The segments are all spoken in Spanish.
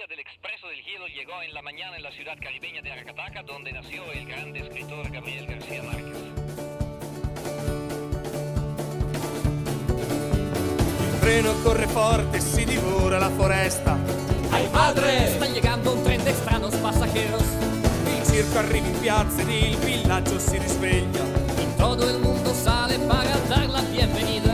travesía del Expreso del Hielo llegó en la mañana en la ciudad caribeña de Aracataca, donde nació el gran escritor Gabriel García Márquez. Il treno corre forte, si divora la foresta. ¡Ay, madre! Están llegando un tren de extraños pasajeros. Il circo arriva in piazza ed il villaggio si risveglia. Y todo el mundo sale para dar la bienvenida.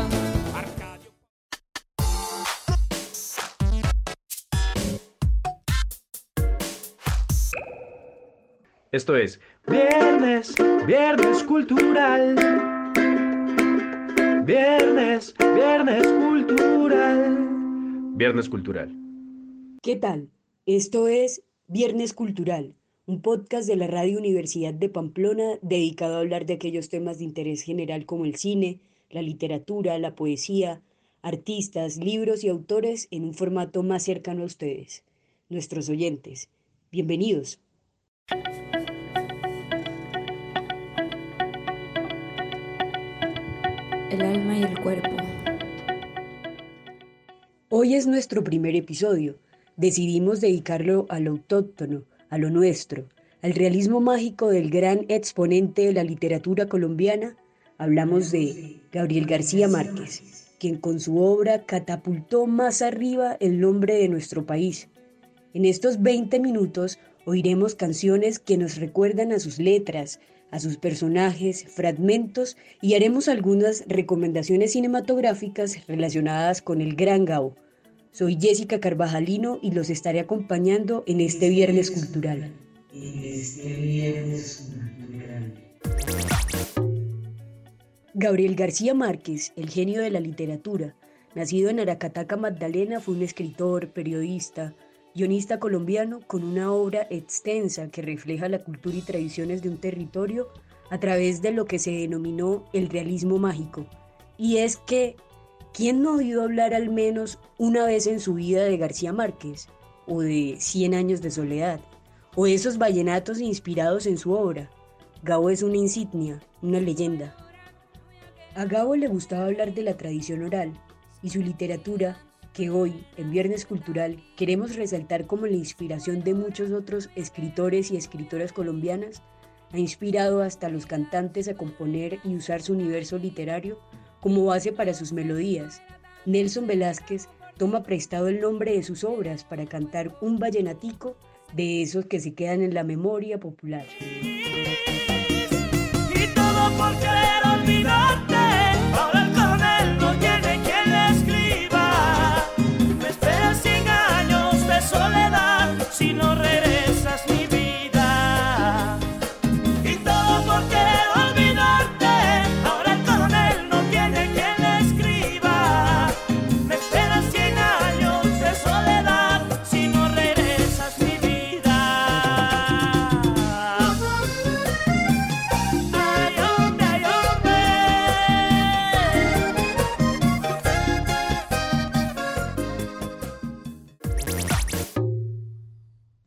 Esto es Viernes, Viernes Cultural. Viernes, Viernes Cultural. Viernes Cultural. ¿Qué tal? Esto es Viernes Cultural, un podcast de la Radio Universidad de Pamplona dedicado a hablar de aquellos temas de interés general como el cine, la literatura, la poesía, artistas, libros y autores en un formato más cercano a ustedes, nuestros oyentes. Bienvenidos. El alma y el cuerpo. Hoy es nuestro primer episodio. Decidimos dedicarlo a lo autóctono, a lo nuestro, al realismo mágico del gran exponente de la literatura colombiana. Hablamos de Gabriel García Márquez, quien con su obra catapultó más arriba el nombre de nuestro país. En estos 20 minutos oiremos canciones que nos recuerdan a sus letras, a sus personajes, fragmentos y haremos algunas recomendaciones cinematográficas relacionadas con el Gran Gao. Soy Jessica Carvajalino y los estaré acompañando en este Viernes Cultural. Gabriel García Márquez, el genio de la literatura, nacido en Aracataca, Magdalena, fue un escritor, periodista, guionista colombiano con una obra extensa que refleja la cultura y tradiciones de un territorio a través de lo que se denominó el realismo mágico. Y es que, ¿quién no oído hablar al menos una vez en su vida de García Márquez? O de Cien años de soledad? ¿O esos vallenatos inspirados en su obra? Gabo es una insignia, una leyenda. A Gabo le gustaba hablar de la tradición oral y su literatura que hoy, en Viernes Cultural, queremos resaltar como la inspiración de muchos otros escritores y escritoras colombianas, ha inspirado hasta los cantantes a componer y usar su universo literario como base para sus melodías. Nelson Velázquez toma prestado el nombre de sus obras para cantar un vallenatico de esos que se quedan en la memoria popular.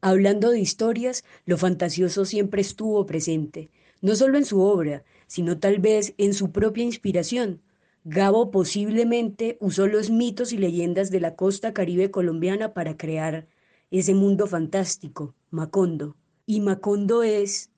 Hablando de historias, lo fantasioso siempre estuvo presente, no solo en su obra, sino tal vez en su propia inspiración. Gabo posiblemente usó los mitos y leyendas de la costa caribe colombiana para crear ese mundo fantástico, Macondo. Y Macondo es...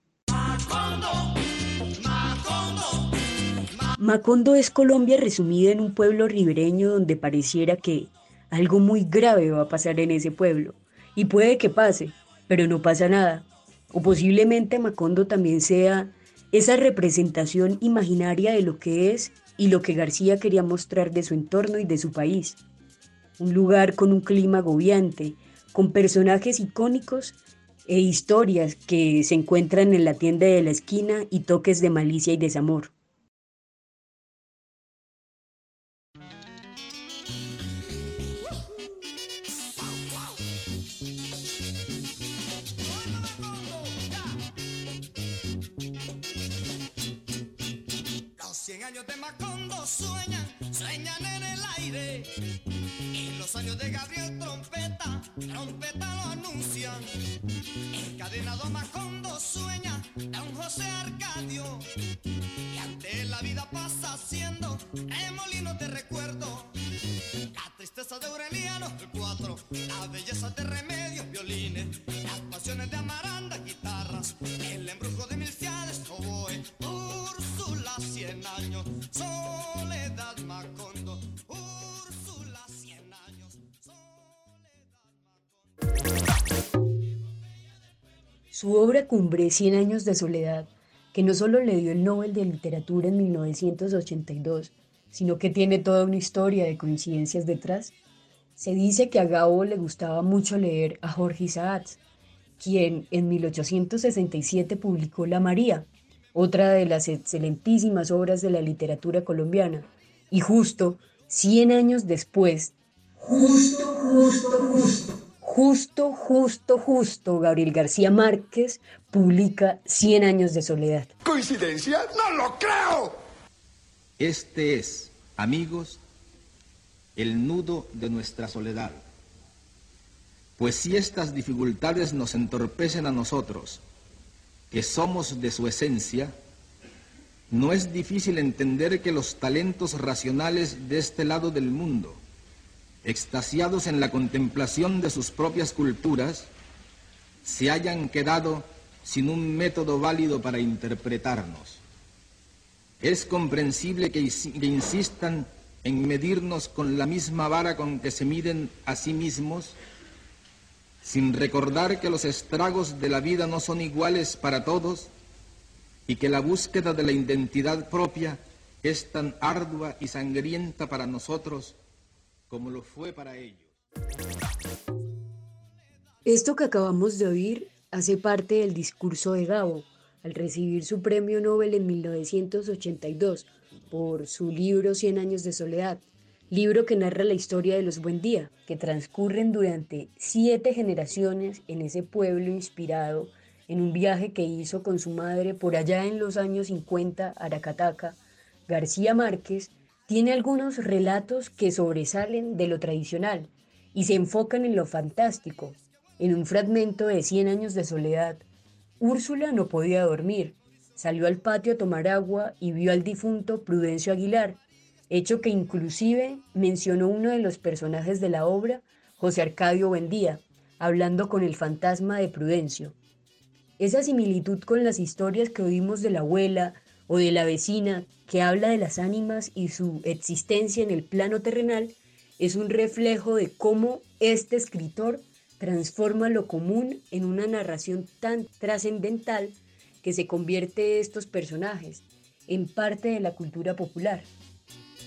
Macondo es Colombia resumida en un pueblo ribereño donde pareciera que algo muy grave va a pasar en ese pueblo. Y puede que pase, pero no pasa nada. O posiblemente Macondo también sea esa representación imaginaria de lo que es y lo que García quería mostrar de su entorno y de su país. Un lugar con un clima agobiante, con personajes icónicos e historias que se encuentran en la tienda de la esquina y toques de malicia y desamor. Años de Macondo sueñan, sueñan en el aire. Y los años de Gabriel Trompeta, Trompeta lo anuncia. Encadenado Macondo sueña un José Arcadio. Y ante la vida pasa siendo remolino de recuerdo. La tristeza de Aureliano, el cuatro, la belleza de remedios, violines, las pasiones de Amaranda, guitarras, el embrujo soledad Macondo, Úrsula, cien años, Su obra cumbre, Cien años de soledad, que no solo le dio el Nobel de Literatura en 1982, sino que tiene toda una historia de coincidencias detrás. Se dice que a Gabo le gustaba mucho leer a Jorge Isaacs, quien en 1867 publicó La María, otra de las excelentísimas obras de la literatura colombiana, y justo 100 años después, justo, justo, justo, justo, justo, justo, Gabriel García Márquez publica Cien años de soledad. ¿Coincidencia? ¡No lo creo! Este es, amigos, el nudo de nuestra soledad. Pues si estas dificultades nos entorpecen a nosotros, que somos de su esencia, no es difícil entender que los talentos racionales de este lado del mundo, extasiados en la contemplación de sus propias culturas, se hayan quedado sin un método válido para interpretarnos. Es comprensible que, insistan en medirnos con la misma vara con que se miden a sí mismos, sin recordar que los estragos de la vida no son iguales para todos y que la búsqueda de la identidad propia es tan ardua y sangrienta para nosotros como lo fue para ellos. Esto que acabamos de oír hace parte del discurso de Gabo al recibir su premio Nobel en 1982 por su libro Cien años de soledad, libro que narra la historia de los Buendía, que transcurren durante siete generaciones en ese pueblo inspirado en un viaje que hizo con su madre por allá en los años 50 Aracataca, García Márquez tiene algunos relatos que sobresalen de lo tradicional y se enfocan en lo fantástico. En un fragmento de Cien años de soledad, Úrsula no podía dormir. Salió al patio a tomar agua y vio al difunto Prudencio Aguilar, hecho que inclusive mencionó uno de los personajes de la obra, José Arcadio Buendía, hablando con el fantasma de Prudencio. Esa similitud con las historias que oímos de la abuela o de la vecina que habla de las ánimas y su existencia en el plano terrenal es un reflejo de cómo este escritor transforma lo común en una narración tan trascendental que se convierte estos personajes en parte de la cultura popular.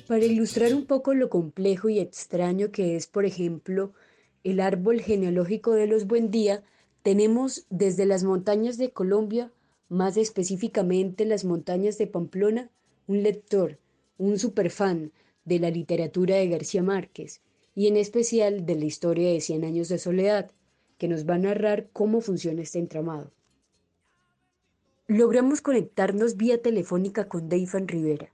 Para ilustrar un poco lo complejo y extraño que es, por ejemplo, el árbol genealógico de los Buendía, tenemos desde las montañas de Colombia, más específicamente las montañas de Pamplona, un lector, un superfan de la literatura de García Márquez, y en especial de la historia de Cien años de soledad, que nos va a narrar cómo funciona este entramado. Logramos conectarnos vía telefónica con Deifan Rivera.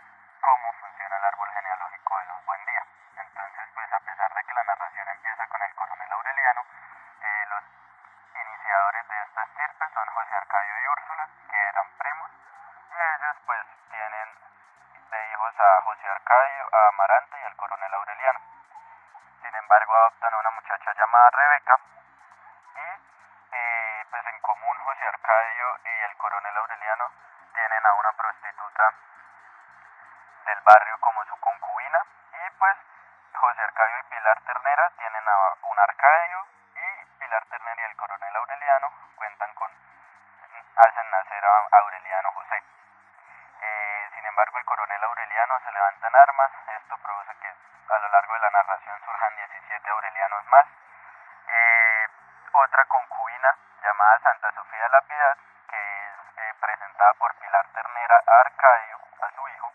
a Amaranta y al coronel Aureliano. Sin embargo, adoptan a una muchacha llamada Rebeca y eh, pues en común José Arcadio y el coronel Aureliano tienen a una prostituta del barrio como su concubina y pues José Arcadio y Pilar Ternera tienen a Arcadio, a su hijo,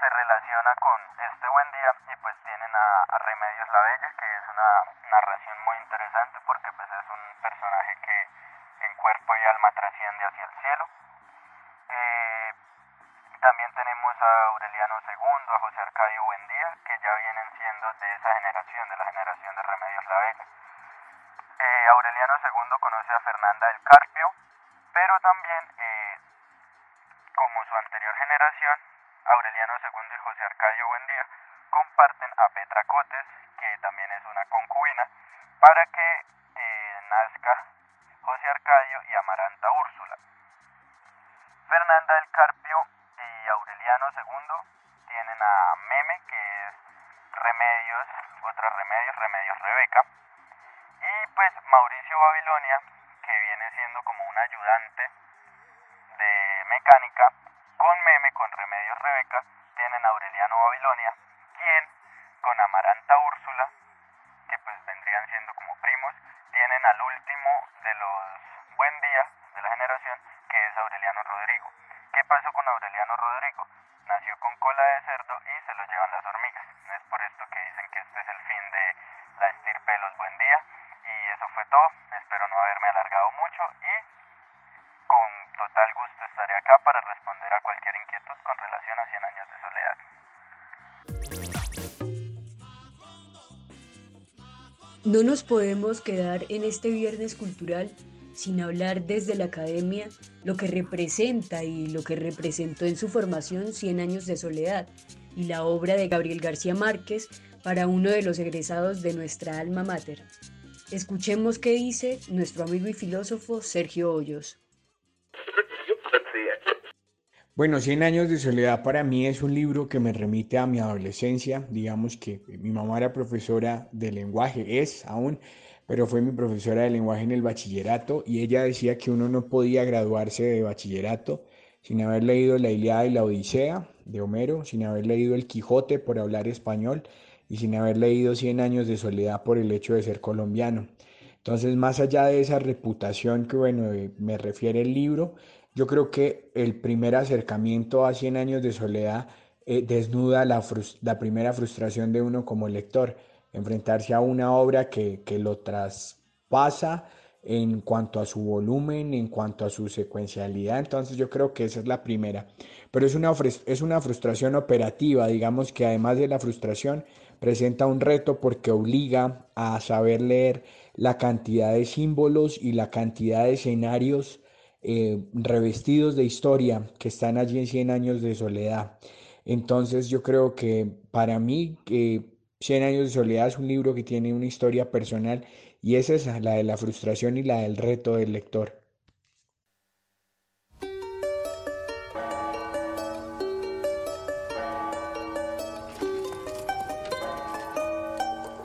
se relaciona con este buen día y pues tienen a, a Remedios la Bella, que es una narración muy interesante porque pues es un personaje que en cuerpo y alma trasciende hacia el cielo. Eh, también tenemos a Aureliano II, a José Arcadio Buendía, que ya vienen siendo de esa generación, de la generación de Remedios la Vega. Eh, Aureliano II conoce a Fernanda del Carpio, pero también, generación, Aureliano II y José Arcadio Buendía comparten a Petra Cotes, que también es una concubina, para que eh, nazca José Arcadio y Amaranta Úrsula. Fernanda del Carpio y Aureliano II tienen a Meme, que es Remedios, otras Remedios, Remedios Rebeca, llevan las hormigas. Es por esto que dicen que este es el fin de la estirpe de los Buen Día. Y eso fue todo. Espero no haberme alargado mucho y con total gusto estaré acá para responder a cualquier inquietud con relación a 100 años de soledad. No nos podemos quedar en este viernes cultural sin hablar desde la academia lo que representa y lo que representó en su formación 100 años de soledad y la obra de Gabriel García Márquez para uno de los egresados de nuestra alma mater. Escuchemos qué dice nuestro amigo y filósofo Sergio Hoyos. Bueno, Cien años de soledad para mí es un libro que me remite a mi adolescencia. Digamos que mi mamá era profesora de lenguaje, es aún, pero fue mi profesora de lenguaje en el bachillerato y ella decía que uno no podía graduarse de bachillerato sin haber leído la Ilíada y la Odisea de Homero, sin haber leído el Quijote por hablar español y sin haber leído Cien años de soledad por el hecho de ser colombiano. Entonces, más allá de esa reputación que, bueno, eh, me refiere el libro, yo creo que el primer acercamiento a Cien años de soledad eh, desnuda la, la, primera frustración de uno como lector, enfrentarse a una obra que, que, lo traspasa en cuanto a su volumen, en cuanto a su secuencialidad, entonces yo creo que esa es la primera. Pero es una, es una frustración operativa, digamos que además de la frustración presenta un reto porque obliga a saber leer la cantidad de símbolos y la cantidad de escenarios eh, revestidos de historia que están allí en 100 años de soledad. Entonces yo creo que para mí que 100 años de soledad es un libro que tiene una historia personal y es esa, la de la frustración y la del reto del lector.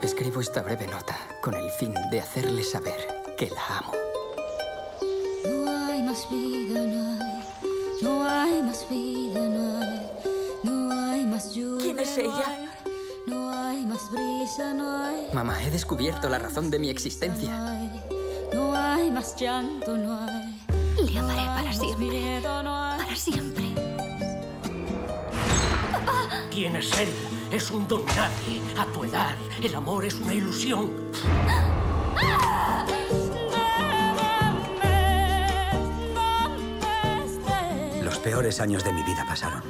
Escribo esta breve nota con el fin de hacerle saber que la amo. No hay más vida, no hay. No hay más vida, no hay. No hay más lluvia. ¿Quién es ella? Mamá, he descubierto la razón de mi existencia. No hay, más llanto, no hay. Le amaré para siempre. Para siempre. ¿Quién es él? Es un don nadie. A tu edad, el amor es una ilusión. Los peores años de mi vida pasaron.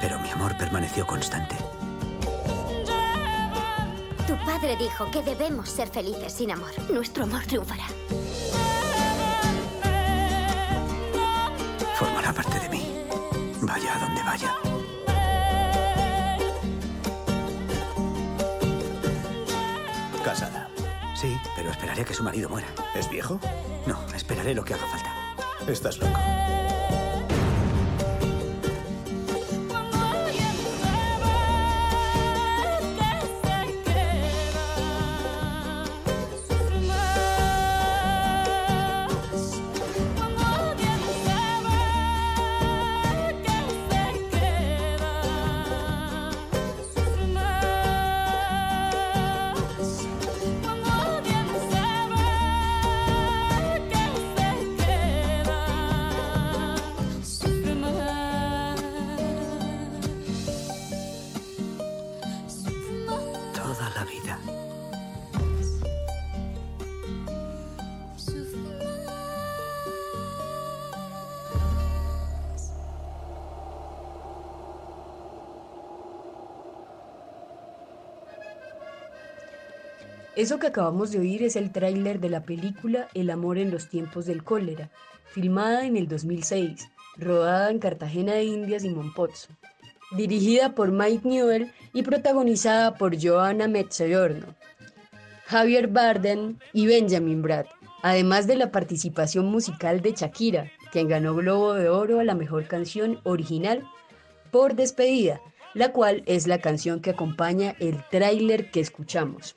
Pero mi amor permaneció constante. Padre dijo que debemos ser felices sin amor. Nuestro amor triunfará. Formará parte de mí. Vaya a donde vaya. Casada. Sí, pero esperaré a que su marido muera. ¿Es viejo? No, esperaré lo que haga falta. Estás loco. Eso que acabamos de oír es el tráiler de la película El amor en los tiempos del cólera, filmada en el 2006, rodada en Cartagena de Indias y Monpozzo, dirigida por Mike Newell y protagonizada por Joanna Mezzogiorno, Javier Barden y Benjamin Bratt, además de la participación musical de Shakira, quien ganó Globo de Oro a la mejor canción original por despedida, la cual es la canción que acompaña el tráiler que escuchamos.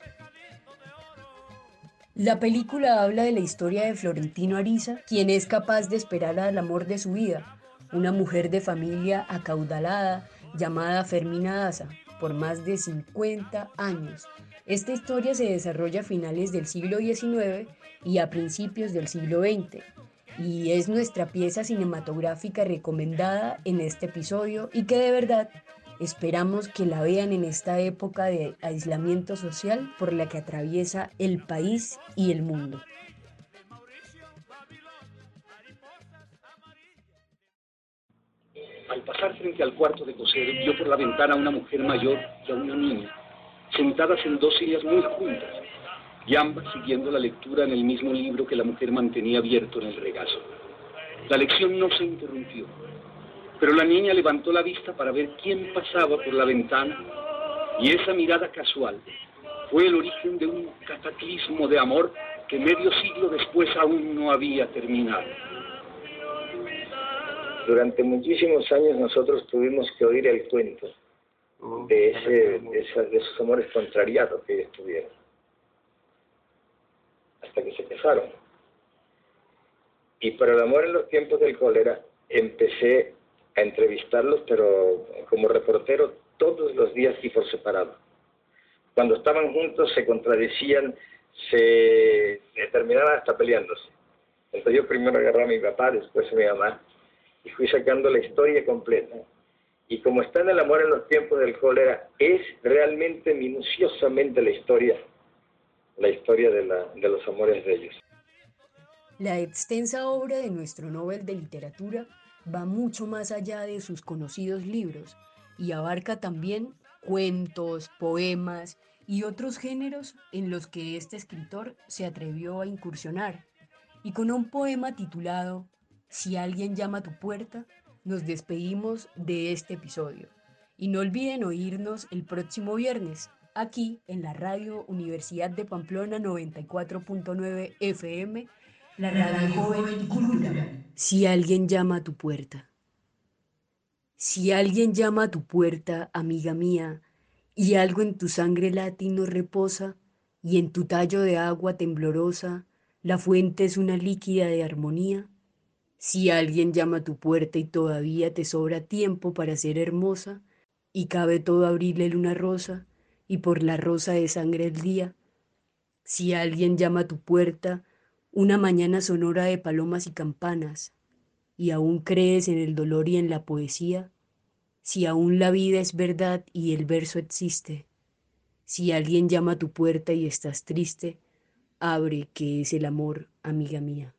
La película habla de la historia de Florentino Ariza, quien es capaz de esperar al amor de su vida, una mujer de familia acaudalada llamada Fermina Daza, por más de 50 años. Esta historia se desarrolla a finales del siglo XIX y a principios del siglo XX, y es nuestra pieza cinematográfica recomendada en este episodio y que de verdad esperamos que la vean en esta época de aislamiento social por la que atraviesa el país y el mundo. Al pasar frente al cuarto de coser, vio por la ventana a una mujer mayor y a una niña, sentadas en dos sillas muy juntas, y ambas siguiendo la lectura en el mismo libro que la mujer mantenía abierto en el regazo. La lección no se interrumpió, pero la niña levantó la vista para ver quién pasaba por la ventana, y esa mirada casual fue el origen de un cataclismo de amor que medio siglo después aún no había terminado. Durante muchísimos años nosotros tuvimos que oír el cuento de, ese, de, esos amores contrariados que ellos tuvieron, hasta que se casaron. Y para el amor en los tiempos del cólera empecé a entrevistarlos, pero como reportero todos los días y por separado. Cuando estaban juntos se contradecían, se terminaban hasta peleándose. Entonces yo primero agarré a mi papá, después a mi mamá, y fui sacando la historia completa. Y como está en el amor en los tiempos del cólera, es realmente minuciosamente la historia, la historia de, la, de los amores de ellos. La extensa obra de nuestro Nobel de Literatura va mucho más allá de sus conocidos libros y abarca también cuentos, poemas y otros géneros en los que este escritor se atrevió a incursionar. Y con un poema titulado Si alguien llama a tu puerta, nos despedimos de este episodio. Y no olviden oírnos el próximo viernes, aquí en la radio Universidad de Pamplona 94.9 FM, la radio joven y cultura. Si alguien llama a tu puerta. Si alguien llama a tu puerta, amiga mía, y algo en tu sangre latino reposa, y en tu tallo de agua temblorosa, la fuente es una líquida de armonía, si alguien llama a tu puerta y todavía te sobra tiempo para ser hermosa, y cabe todo abrirle luna rosa, y por la rosa de sangre el día, si alguien llama a tu puerta, una mañana sonora de palomas y campanas, y aún crees en el dolor y en la poesía, si aún la vida es verdad y el verso existe, si alguien llama a tu puerta y estás triste, abre que es el amor, amiga mía.